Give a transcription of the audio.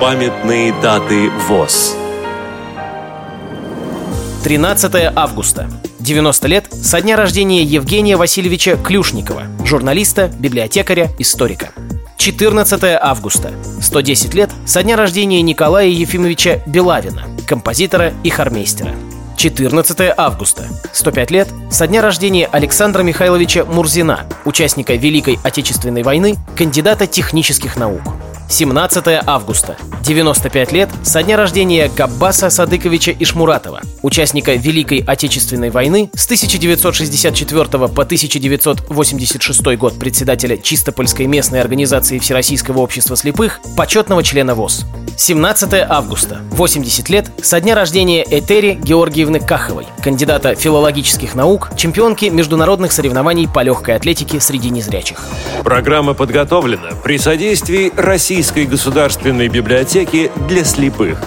Памятные даты ВОЗ 13 августа. 90 лет со дня рождения Евгения Васильевича Клюшникова, журналиста, библиотекаря, историка. 14 августа. 110 лет со дня рождения Николая Ефимовича Белавина, композитора и хормейстера. 14 августа. 105 лет со дня рождения Александра Михайловича Мурзина, участника Великой Отечественной войны, кандидата технических наук. 17 августа. 95 лет со дня рождения Габбаса Садыковича Ишмуратова, участника Великой Отечественной войны с 1964 по 1986 год председателя Чистопольской местной организации Всероссийского общества слепых, почетного члена ВОЗ. 17 августа. 80 лет со дня рождения Этери Георгиевны Каховой, кандидата филологических наук, чемпионки международных соревнований по легкой атлетике среди незрячих. Программа подготовлена при содействии Российской государственной библиотеки для слепых.